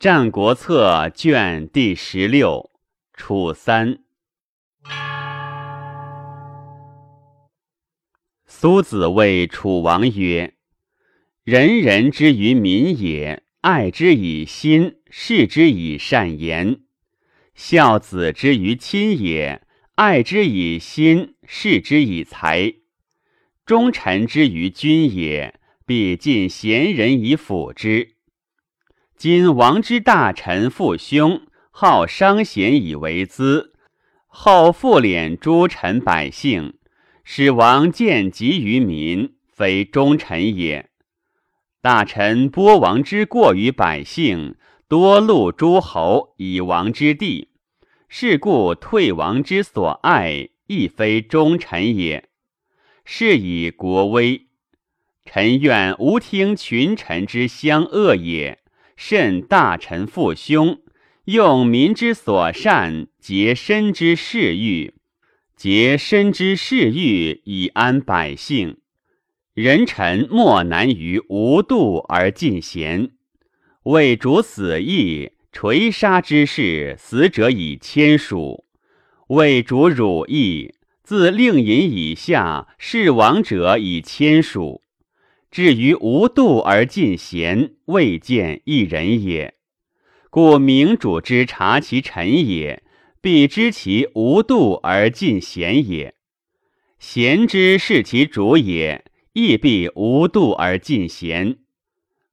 战国策》卷第十六，楚三。苏子谓楚王曰：“人人之于民也，爱之以心，视之以善言；孝子之于亲也，爱之以心，视之以才；忠臣之于君也，必尽贤人以辅之。”今王之大臣父兄，好伤贤以为资，后复敛诸臣百姓，使王见及于民，非忠臣也。大臣播王之过于百姓，多戮诸侯以王之地，是故退王之所爱，亦非忠臣也。是以国危。臣愿无听群臣之相恶也。慎大臣父兄，用民之所善，竭身之事欲，竭身之事欲以安百姓。人臣莫难于无度而尽贤。为主死义，垂杀之事，死者以千数；为主辱义，自令尹以下，弑亡者以千数。至于无度而尽贤，未见一人也。故明主之察其臣也，必知其无度而尽贤也；贤之视其主也，亦必无度而尽贤。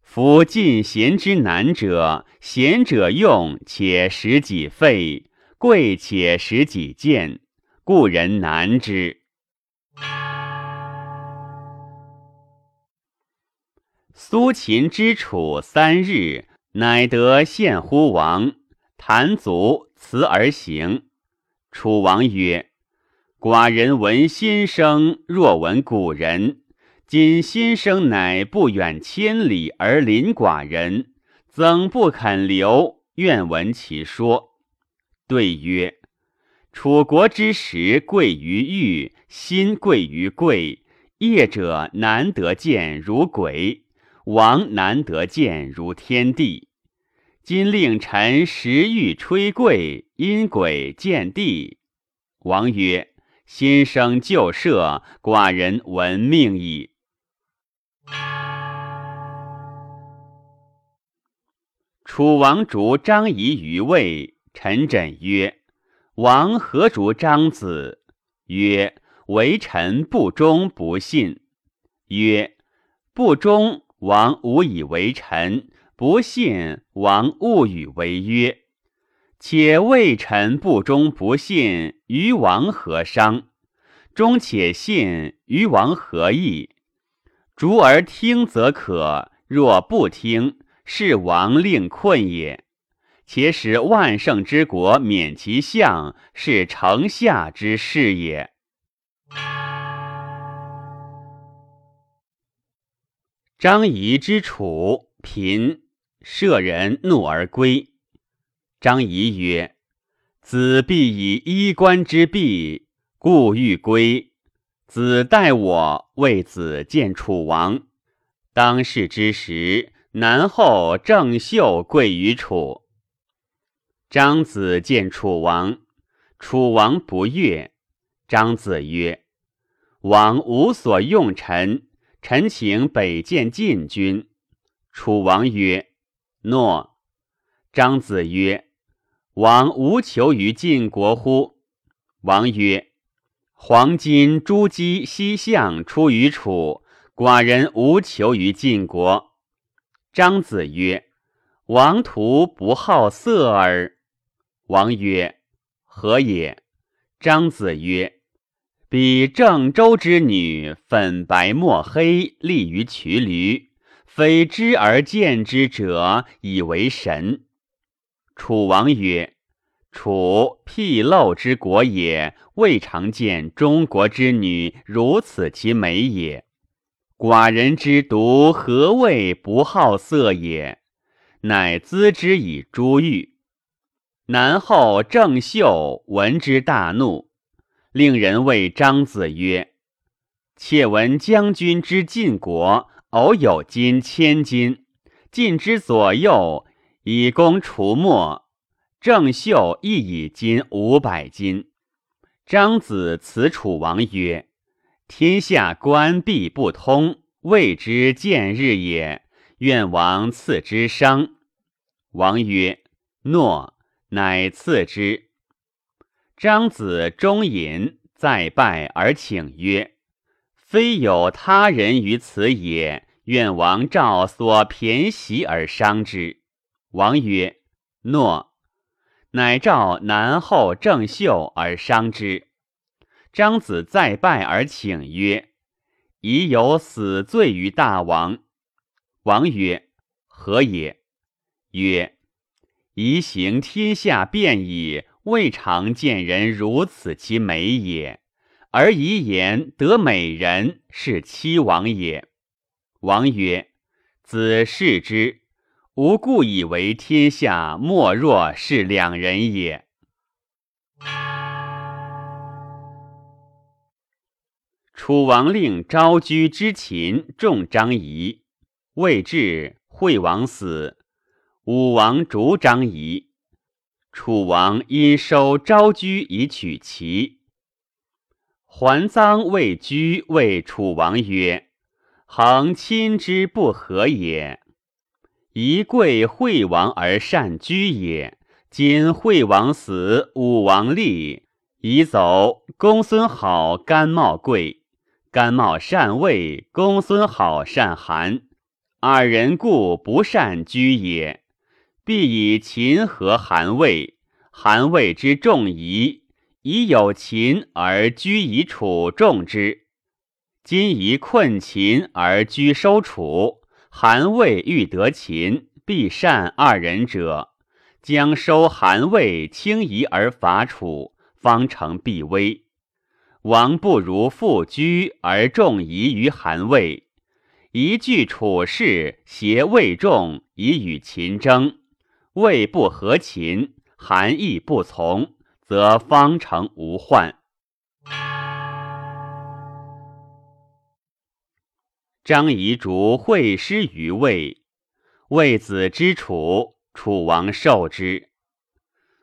夫尽贤之难者，贤者用且使己废，贵且使己贱，故人难之。苏秦之楚三日，乃得献乎王。谈足辞而行。楚王曰：“寡人闻先生，若闻古人。今新生乃不远千里而临寡人，怎不肯留？愿闻其说。”对曰：“楚国之时贵于玉，心贵于贵，业者难得见如鬼。”王难得见如天地，今令臣时欲吹贵，因鬼见地。王曰：“先生旧社，寡人闻命矣。”楚王逐张仪于魏，臣枕曰：“王何逐张子？”曰：“为臣不忠不信。”曰：“不忠。”王无以为臣，不信王勿与为约。且魏臣不忠不信，于王何伤？忠且信，于王何益？逐而听则可，若不听，是王令困也。且使万乘之国免其相，是城下之事也。张仪之楚贫，舍人怒而归。张仪曰：“子必以衣冠之弊，故欲归。子待我，为子见楚王。当世之时，南后郑袖贵于楚。张子见楚王，楚王不悦。张子曰：‘王无所用臣。’”臣请北见晋君。楚王曰：“诺。”张子曰：“王无求于晋国乎？”王曰：“黄金、朱姬、西向出于楚，寡人无求于晋国。”张子曰：“王徒不好色耳。”王曰：“何也？”张子曰：比郑州之女，粉白墨黑，立于渠驴，非知而见之者，以为神。楚王曰：“楚僻陋之国也，未尝见中国之女如此其美也。寡人之独何谓不好色也？乃资之以珠玉。”南后郑袖闻之大怒。令人谓张子曰：“妾闻将军之晋国，偶有金千金，晋之左右，以供除末。郑袖亦以金五百金。张子辞楚王曰：“天下官闭不通，谓之见日也。愿王赐之商。”王曰：“诺。”乃赐之。张子终饮，再拜而请曰：“非有他人于此也，愿王召所骈席而伤之。”王曰：“诺。”乃召南后郑袖而伤之。张子再拜而请曰：“已有死罪于大王。”王曰：“何也？”曰：“宜行天下变矣，未尝见人如此其美也。而遗言得美人，是妻王也。”王曰：“子视之。”吾故以为天下莫若是两人也。楚王令昭居之秦重张仪，未至，惠王死，武王逐张仪。楚王因收昭居以取齐。还臧未居，谓楚王曰：“恒亲之不和也。”宜贵惠王而善居也。今惠王死，武王立，宜走。公孙好，甘茂贵；甘茂善魏，公孙好善韩。二人故不善居也。必以秦和韩魏。韩魏之众夷，以有秦而居以楚众之。今宜困秦而居收楚。韩魏欲得秦，必善二人者，将收韩魏，轻夷而伐楚，方成必危。王不如复居而重夷于韩魏，一据楚事，挟魏众以与秦争。魏不和秦，韩亦不从，则方成无患。张仪逐会师于魏，魏子之楚，楚王受之。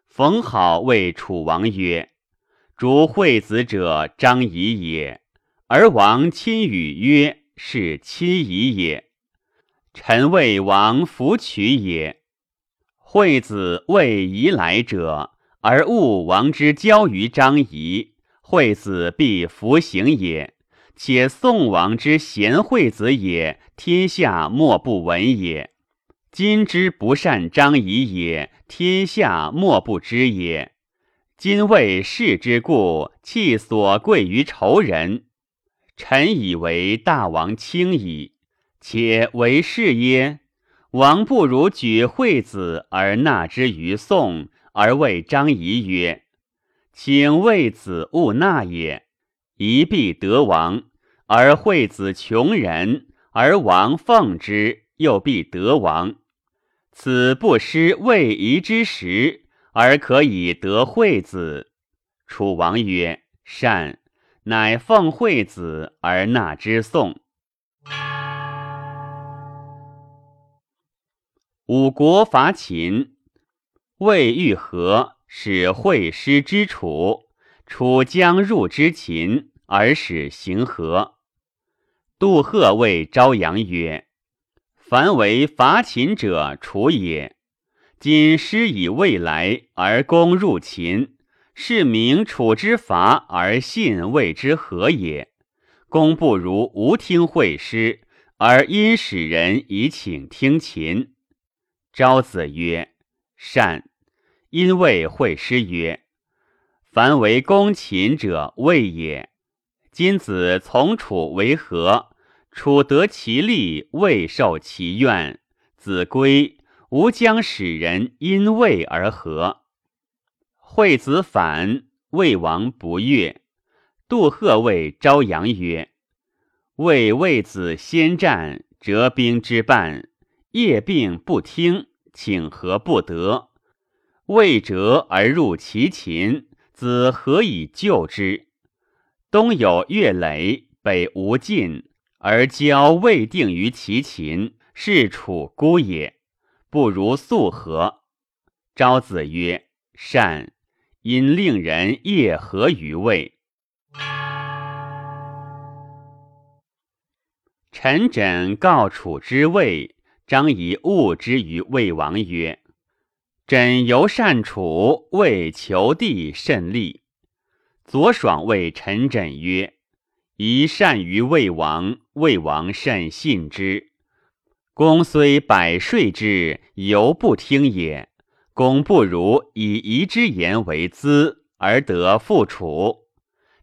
冯好谓楚王曰：“逐惠子者，张仪也。而王亲与曰：‘是亲仪也。’臣为王弗取也。惠子为仪来者，而误王之交于张仪，惠子必弗行也。”且宋王之贤惠子也，天下莫不闻也。今之不善张仪也，天下莫不知也。今为世之故，弃所贵于仇人。臣以为大王轻矣。且为是耶？王不如举惠子而纳之于宋，而谓张仪曰：“请为子勿纳也。”一必得王，而惠子穷人，而王奉之，又必得王。此不失未夷之时，而可以得惠子。楚王曰：“善。”乃奉惠子而纳之宋。五国伐秦，魏欲和，使惠师之楚，楚将入之秦。而使行和。杜赫谓昭阳曰：“凡为伐秦者，楚也。今师以未来而攻入秦，是明楚之伐而信魏之和也。公不如无听会师，而因使人以请听秦。”昭子曰：“善。”因谓会师曰：“凡为攻秦者，魏也。”今子从楚为和，楚得其利，未受其怨。子归，吾将使人因魏而和。惠子反，魏王不悦。杜赫谓昭阳曰：“魏魏子先战，折兵之半，夜病不听，请和不得。魏折而入其秦，子何以救之？”东有越雷，北无晋，而交未定于其秦，是楚孤也。不如速和。昭子曰：“善。”因令人夜合于魏。陈轸告楚之魏，张仪误之于魏王曰：“枕由善楚，魏求地甚利。”左爽谓陈轸曰：“宜善于魏王，魏王甚信之。公虽百税之，犹不听也。”公不如以夷之言为资，而得复楚。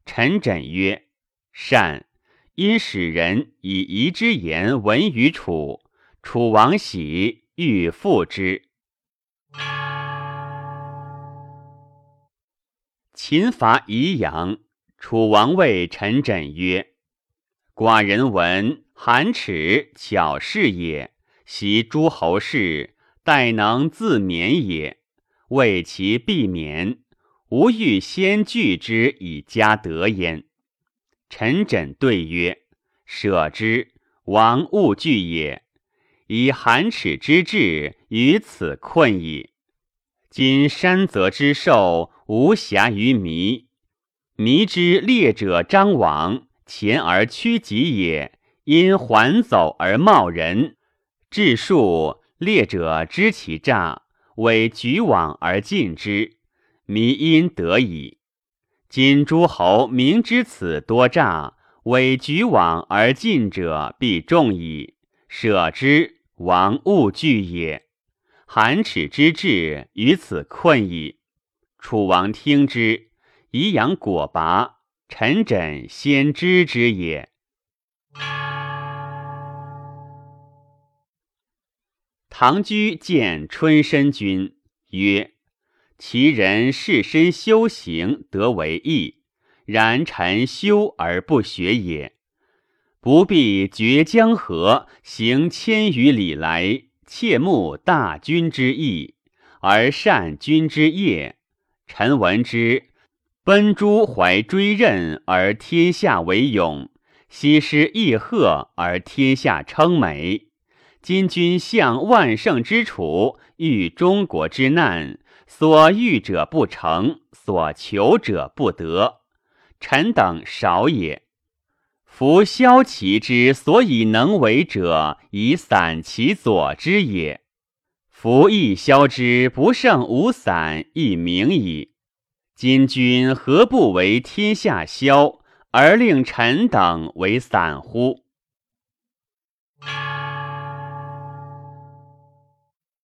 陈轸曰：“善。”因使人以夷之言闻于楚，楚王喜，欲复之。秦伐宜阳，楚王谓陈轸曰：“寡人闻韩齿巧士也，习诸侯事。”待能自免也，为其避免，吾欲先拒之以加德焉。陈轸对曰：“舍之，王勿惧也。以寒齿之志，于此困矣。今山泽之兽，无暇于弥。弥之猎者张网，前而趋己也，因还走而冒人，至数。”猎者知其诈，为举网而进之，迷因得矣。今诸侯明知此多诈，为举网而进者必众矣。舍之，王勿惧也。韩齿之志于此困矣。楚王听之，以养果拔。臣枕先知之也。唐居见春申君曰：“其人事身修行，得为义。然臣修而不学也。不必绝江河，行千余里来，切慕大军之意，而善君之业。臣闻之，奔诸怀追刃，而天下为勇；西施易贺，而天下称美。”今君向万圣之楚，遇中国之难，所欲者不成，所求者不得。臣等少也。夫萧其之所以能为者，以散其左之也。夫亦消之不胜无散，亦明矣。今君何不为天下消，而令臣等为散乎？